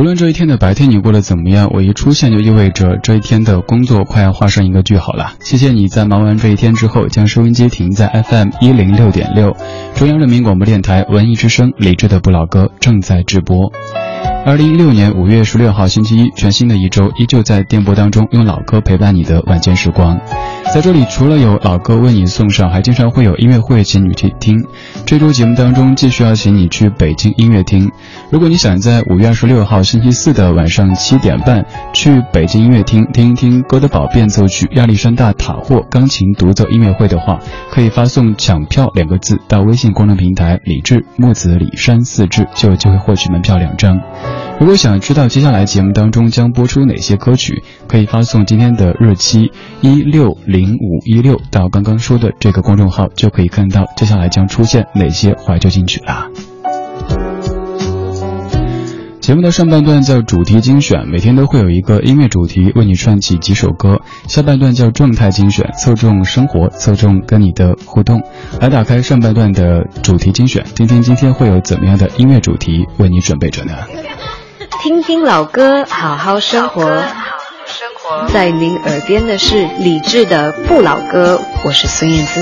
无论这一天的白天你过得怎么样，我一出现就意味着这一天的工作快要画上一个句号了。谢谢你在忙完这一天之后，将收音机停在 FM 一零六点六，中央人民广播电台文艺之声，理智的不老歌正在直播。二零一六年五月十六号星期一，全新的一周，依旧在电波当中用老歌陪伴你的晚间时光。在这里，除了有老歌为你送上，还经常会有音乐会请你去听。这周节目当中，继续要请你去北京音乐厅。如果你想在五月二十六号星期四的晚上七点半去北京音乐厅听一听哥德堡变奏曲亚历山大塔霍钢琴独奏音乐会的话，可以发送“抢票”两个字到微信公众平台“李志木子李山四志”，就有机会获取门票两张。如果想知道接下来节目当中将播出哪些歌曲，可以发送今天的日期一六零五一六到刚刚说的这个公众号，就可以看到接下来将出现哪些怀旧金曲啦。节目的上半段叫主题精选，每天都会有一个音乐主题为你串起几首歌；下半段叫状态精选，侧重生活，侧重跟你的互动。来打开上半段的主题精选，听听今天会有怎么样的音乐主题为你准备着呢？听听老歌，好好生活。生活在您耳边的是李志的不老歌，我是孙燕姿。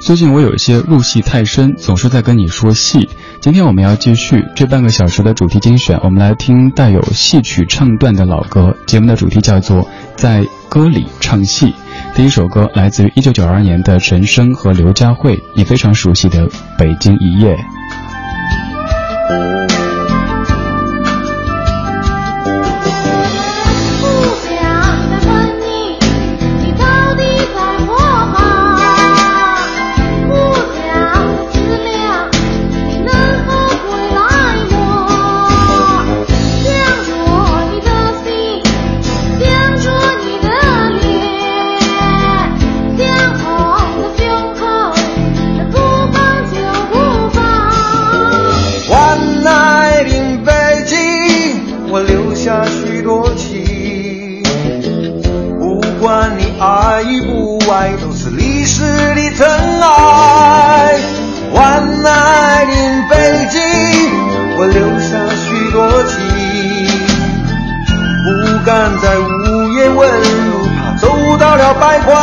最近我有一些入戏太深，总是在跟你说戏。今天我们要继续这半个小时的主题精选，我们来听带有戏曲唱段的老歌。节目的主题叫做在歌里唱戏。第一首歌来自于一九九二年的陈升和刘佳慧，你非常熟悉的《北京一夜》。Oh.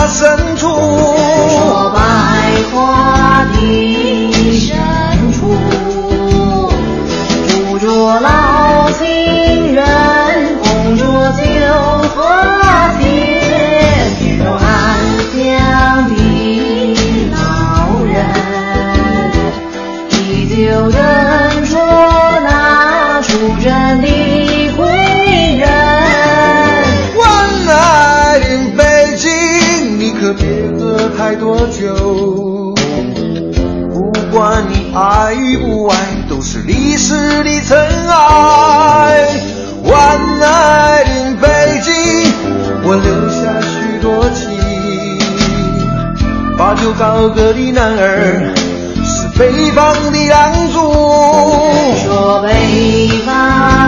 graça 爱与不爱都是历史的尘埃。One night in 北京，我留下许多情。八九高歌的男儿是北方的狼族，说北方。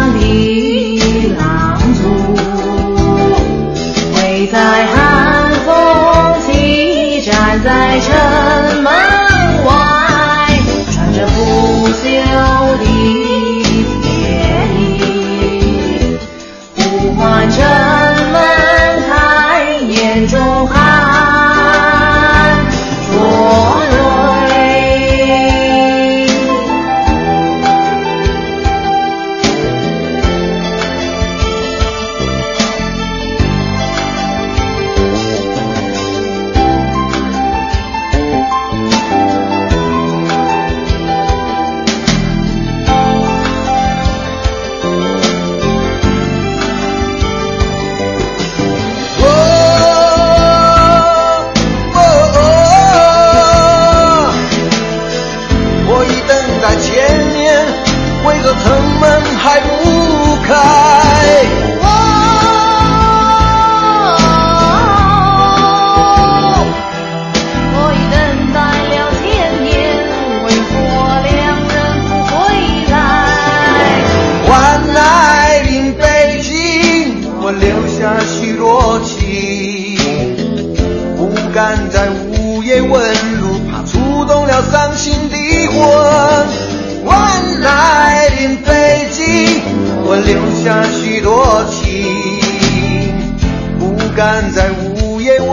敢在午夜问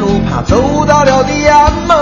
路，怕走到了地安门。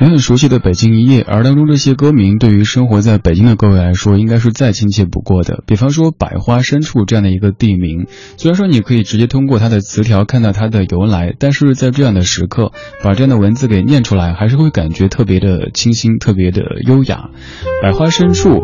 也很熟悉的《北京一夜》，而当中这些歌名对于生活在北京的各位来说，应该是再亲切不过的。比方说“百花深处”这样的一个地名，虽然说你可以直接通过它的词条看到它的由来，但是在这样的时刻，把这样的文字给念出来，还是会感觉特别的清新，特别的优雅。百花深处，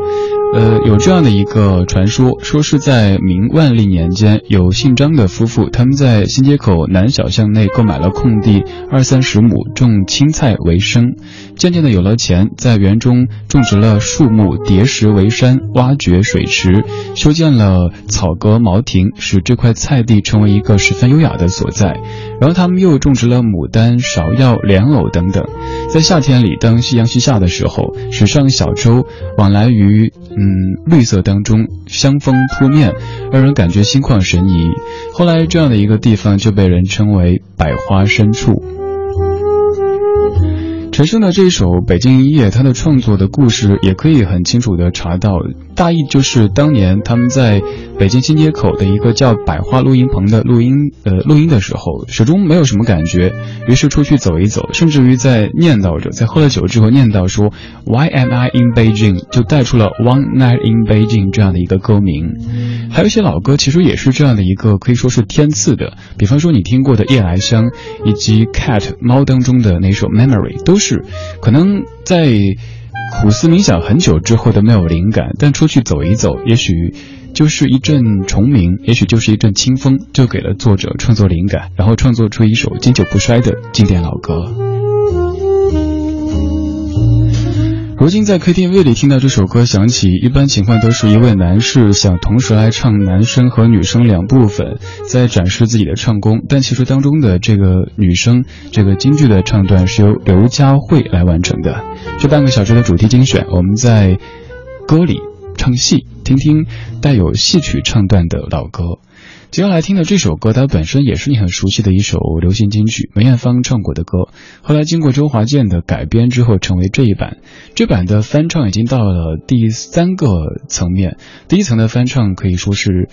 呃，有这样的一个传说，说是在明万历年间，有姓张的夫妇，他们在新街口南小巷内购买了空地二三十亩，种青菜为生。渐渐的有了钱，在园中种植了树木，叠石为山，挖掘水池，修建了草阁茅亭，使这块菜地成为一个十分优雅的所在。然后他们又种植了牡丹、芍药、莲藕等等。在夏天里，当夕阳西下的时候，驶上小舟，往来于嗯绿色当中，香风扑面，让人感觉心旷神怡。后来，这样的一个地方就被人称为百花深处。陈升的这一首《北京一夜》，他的创作的故事也可以很清楚的查到，大意就是当年他们在北京新街口的一个叫百花录音棚的录音，呃，录音的时候，始终没有什么感觉，于是出去走一走，甚至于在念叨着，在喝了酒之后念叨说 Why am I in Beijing？就带出了 One Night in Beijing 这样的一个歌名。还有一些老歌其实也是这样的一个可以说是天赐的，比方说你听过的《夜来香》，以及 Cat 猫当中的那首 Memory，都是可能在苦思冥想很久之后的没有灵感，但出去走一走，也许就是一阵虫鸣，也许就是一阵清风，就给了作者创作灵感，然后创作出一首经久不衰的经典老歌。如今在 KTV 里听到这首歌响起，一般情况都是一位男士想同时来唱男生和女生两部分，在展示自己的唱功。但其实当中的这个女生，这个京剧的唱段是由刘佳慧来完成的。这半个小时的主题精选，我们在歌里唱戏，听听带有戏曲唱段的老歌。接下来听的这首歌，它本身也是你很熟悉的一首流行金曲，梅艳芳唱过的歌。后来经过周华健的改编之后，成为这一版。这版的翻唱已经到了第三个层面，第一层的翻唱可以说是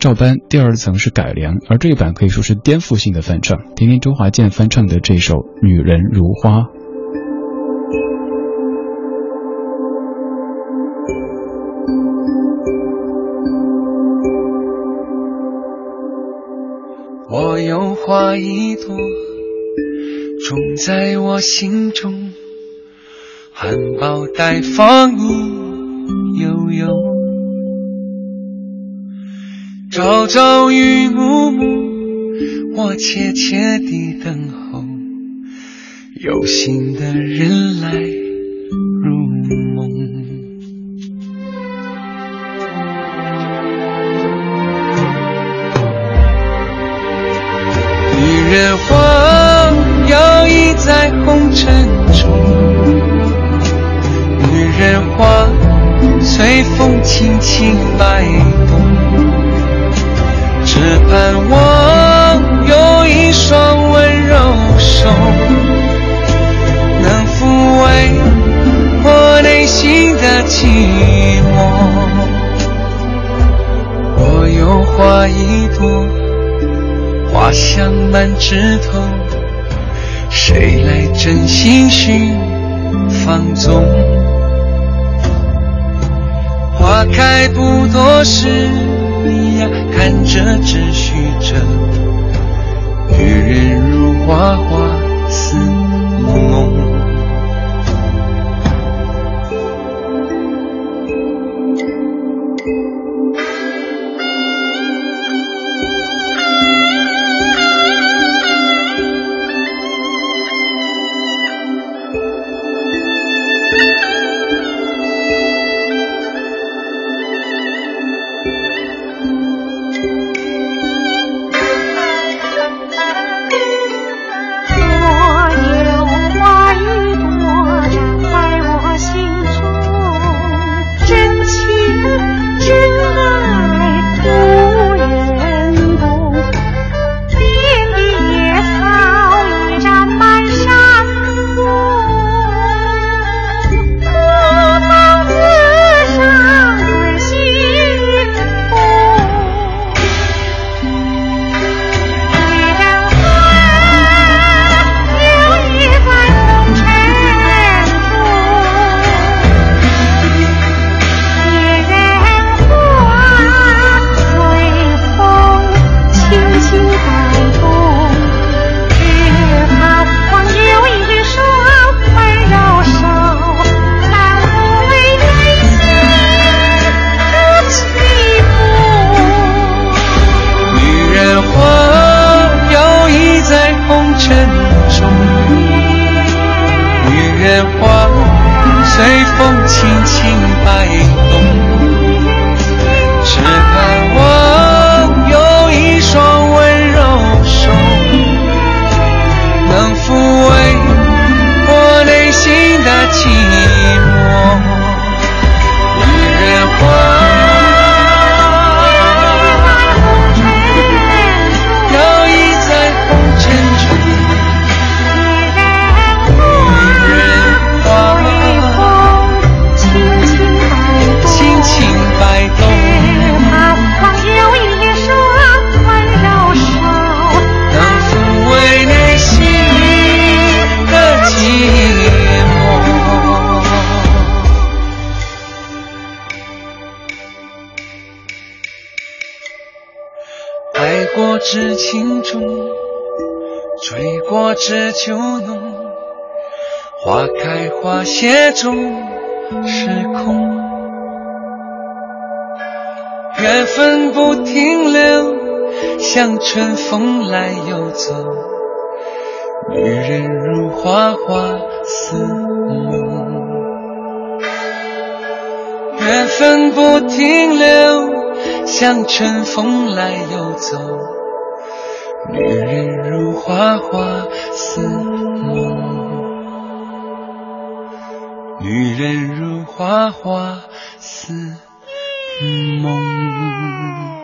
照搬，第二层是改良，而这一版可以说是颠覆性的翻唱。听听周华健翻唱的这首《女人如花》。花一朵，种在我心中，含苞待放意悠悠，朝朝与暮暮，我切切地等候，有心的人来在红尘中，女人花随风轻轻摆动，只盼望有一双温柔手，能抚慰我内心的寂寞。我有花一朵。花香满枝头，谁来真心寻放纵？花开不多时，你呀看着只虚着。女人如花花似梦。花谢终是空。缘分不停留，像春风来又走。女人如花花似梦，缘分不停留，像春风来又走。女人如花花似女人如花花似梦。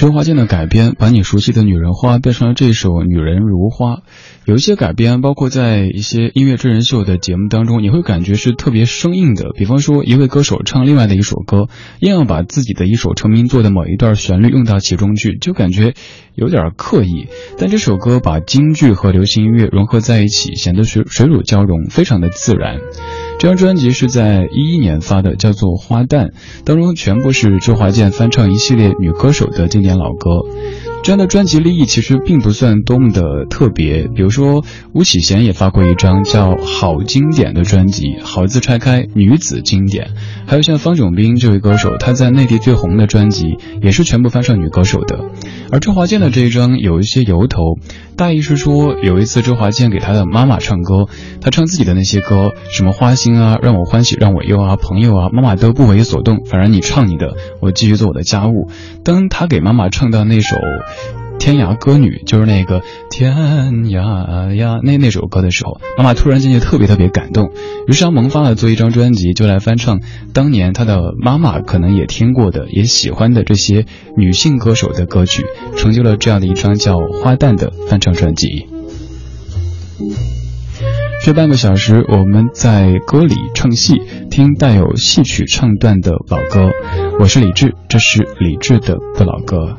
周华健的改编，把你熟悉的女人花变成了这首《女人如花》。有一些改编，包括在一些音乐真人秀的节目当中，你会感觉是特别生硬的。比方说，一位歌手唱另外的一首歌，硬要把自己的一首成名作的某一段旋律用到其中去，就感觉有点刻意。但这首歌把京剧和流行音乐融合在一起，显得水水乳交融，非常的自然。这张专辑是在一一年发的，叫做《花旦》，当中全部是周华健翻唱一系列女歌手的经典老歌。这样的专辑立意其实并不算多么的特别，比如说巫启贤也发过一张叫《好经典》的专辑，好字拆开女子经典，还有像方炯斌这位歌手，他在内地最红的专辑也是全部翻唱女歌手的。而周华健的这一张有一些由头，大意是说有一次周华健给他的妈妈唱歌，他唱自己的那些歌，什么花心啊，让我欢喜让我忧啊，朋友啊，妈妈都不为所动，反正你唱你的，我继续做我的家务。当他给妈妈唱到那首。天涯歌女就是那个天涯呀那那首歌的时候，妈妈突然间就特别特别感动，于是她萌发了做一张专辑，就来翻唱当年他的妈妈可能也听过的、也喜欢的这些女性歌手的歌曲，成就了这样的一张叫《花旦》的翻唱专辑。这半个小时，我们在歌里唱戏，听带有戏曲唱段的老歌。我是李志，这是李志的不老歌。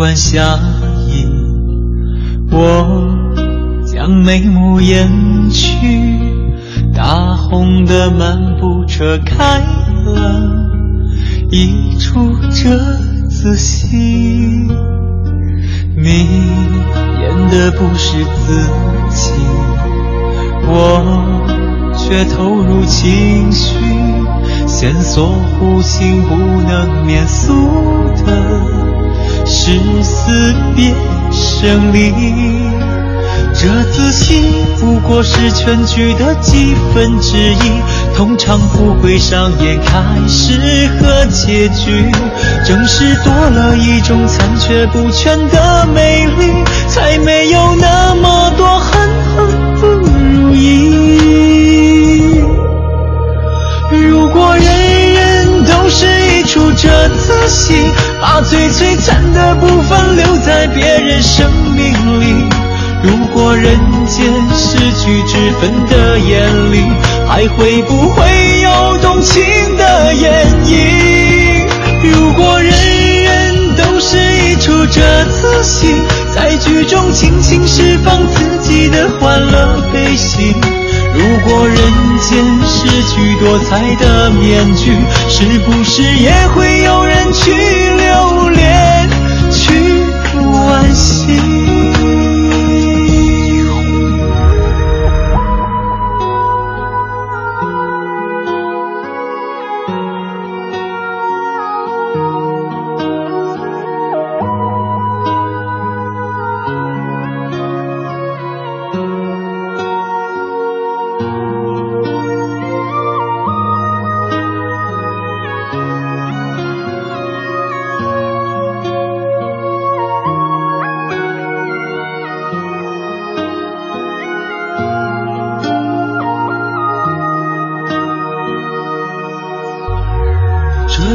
上凤冠霞衣，我将眉目掩去，大红的漫步车开了一出折子戏，你演的不是自己，我却投入情绪。线索弧形不能免俗的是死别生离，这自信不过是全剧的几分之一，通常不会上演开始和结局。正是多了一种残缺不全的美丽，才没有那么多恨恨不如意。如果人一出折子戏，把最璀璨的部分留在别人生命里。如果人间失去脂粉的眼里，还会不会有动情的演绎？如果人人都是一出折子戏，在剧中尽情释放自己的欢乐悲喜。如果人间失去多彩的面具，是不是也会有人去留恋，去惋惜？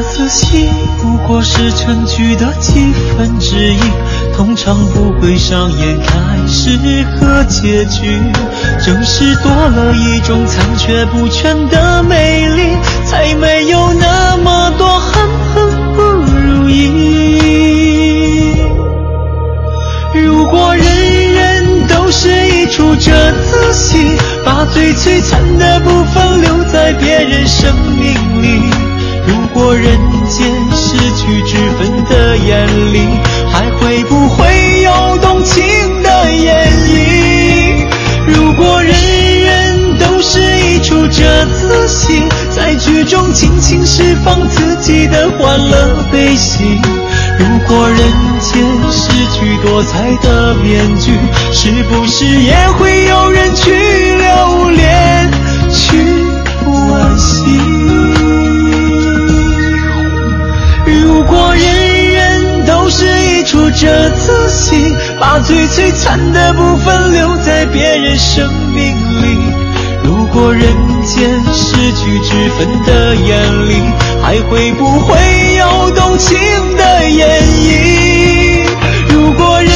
子戏不过是全剧的几分之一，通常不会上演开始和结局。正是多了一种残缺不全的美丽，才没有那么多恨恨不如意。如果人人都是一出折子戏，把最璀璨的部分留在别人生命里。如果人间失去脂粉的眼里，还会不会有动情的演绎？如果人人都是一出折子戏，在剧中尽情释放自己的欢乐悲喜。如果人间失去多彩的面具，是不是也会有人去留恋，去惋惜？如果人人都是一出折子戏，把最璀璨的部分留在别人生命里。如果人间失去之分的眼里，还会不会有动情的演绎？如果人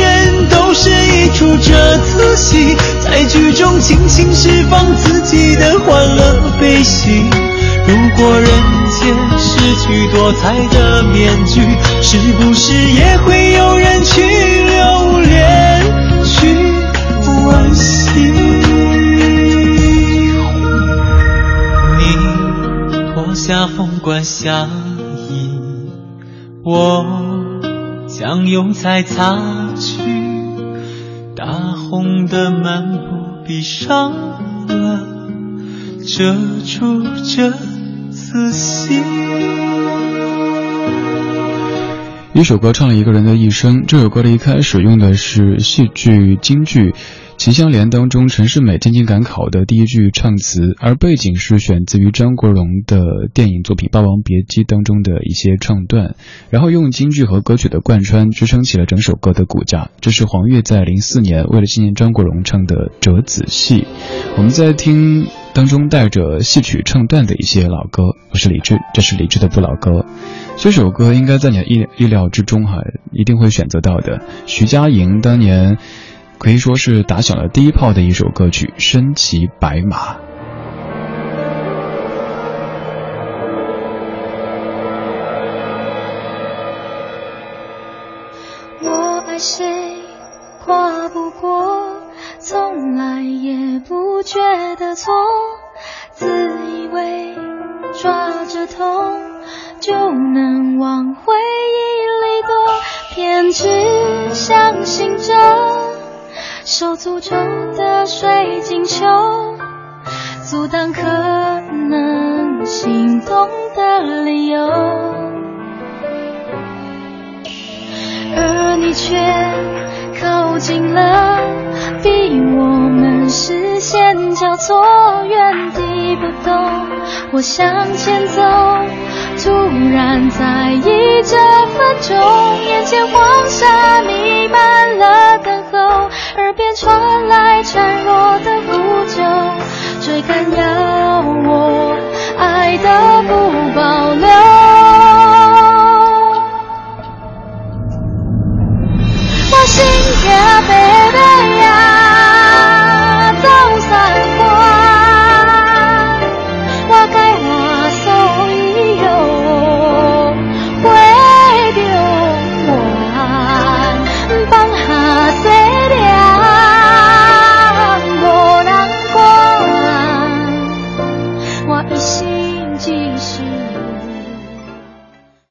人都是一出折子戏，在剧中尽情释放自己的欢乐悲喜。如果人失去多彩的面具，是不是也会有人去留恋，去惋惜？你脱下凤冠霞衣，我将油彩擦去，大红的幔布闭上了，遮住这次戏。一首歌唱了一个人的一生。这首歌的一开始用的是戏剧京剧《秦香莲》当中陈世美进京赶考的第一句唱词，而背景是选自于张国荣的电影作品《霸王别姬》当中的一些唱段，然后用京剧和歌曲的贯穿支撑起了整首歌的骨架。这是黄越在零四年为了纪念张国荣唱的《折子戏》。我们在听当中带着戏曲唱段的一些老歌。我是李志，这是李志的不老歌。这首歌应该在你的意意料之中哈，一定会选择到的。徐佳莹当年可以说是打响了第一炮的一首歌曲《身骑白马》。我爱谁跨不过，从来也不觉得错，自以为抓着痛就能往回忆里躲，偏执相信着手诅咒的水晶球，阻挡可能心动的理由。而你却靠近了，逼我们视线交错，原地不动。我向前走，突然在意这分钟，眼前黄沙弥漫了等候，耳边传